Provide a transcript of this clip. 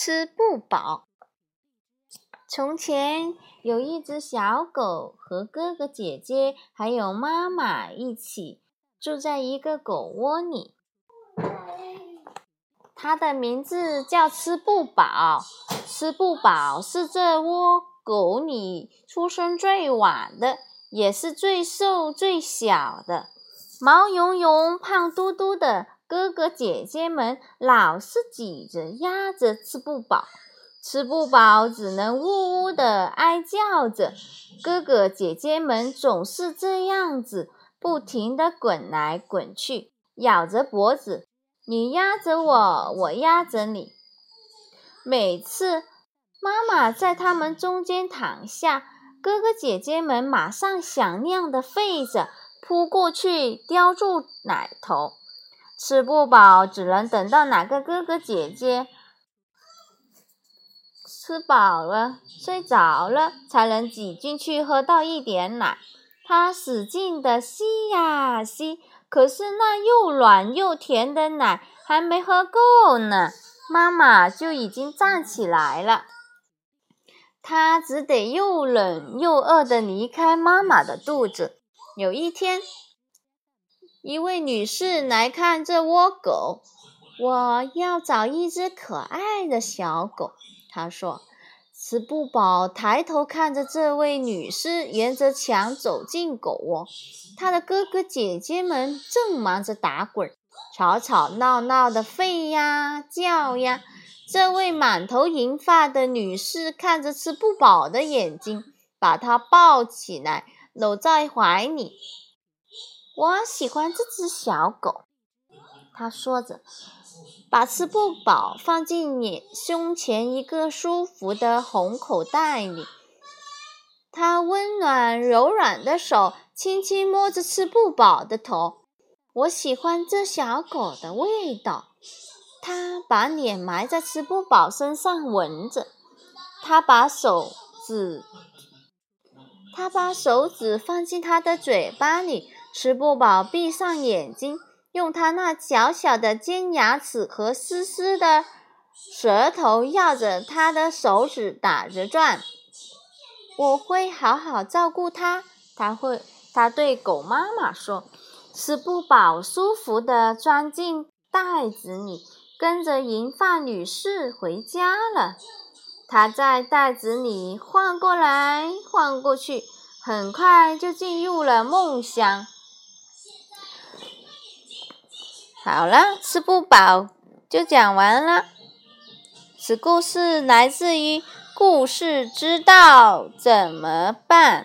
吃不饱。从前有一只小狗，和哥哥姐姐还有妈妈一起住在一个狗窝里。它的名字叫吃不饱。吃不饱是这窝狗里出生最晚的，也是最瘦最小的。毛茸茸、胖嘟嘟的。哥哥姐姐们老是挤着压着吃不饱，吃不饱只能呜呜的哀叫着。哥哥姐姐们总是这样子，不停的滚来滚去，咬着脖子，你压着我，我压着你。每次妈妈在他们中间躺下，哥哥姐姐们马上响亮的吠着，扑过去叼住奶头。吃不饱，只能等到哪个哥哥姐姐吃饱了、睡着了，才能挤进去喝到一点奶。他使劲的吸呀吸，可是那又软又甜的奶还没喝够呢，妈妈就已经站起来了。他只得又冷又饿的离开妈妈的肚子。有一天。一位女士来看这窝狗，我要找一只可爱的小狗。她说：“吃不饱。”抬头看着这位女士沿着墙走进狗窝，她的哥哥姐姐们正忙着打滚，吵吵闹闹的吠呀叫呀。这位满头银发的女士看着吃不饱的眼睛，把她抱起来，搂在怀里。我喜欢这只小狗，他说着，把吃不饱放进你胸前一个舒服的红口袋里。他温暖柔软的手轻轻摸着吃不饱的头。我喜欢这小狗的味道。他把脸埋在吃不饱身上闻着。他把手指，他把手指放进他的嘴巴里。吃不饱，闭上眼睛，用它那小小的尖牙齿和湿湿的舌头绕着它的手指打着转。我会好好照顾它，它会，它对狗妈妈说。吃不饱，舒服地钻进袋子里，跟着银发女士回家了。它在袋子里晃过来晃过去，很快就进入了梦乡。好了，吃不饱就讲完了。此故事来自于《故事之道怎么办》。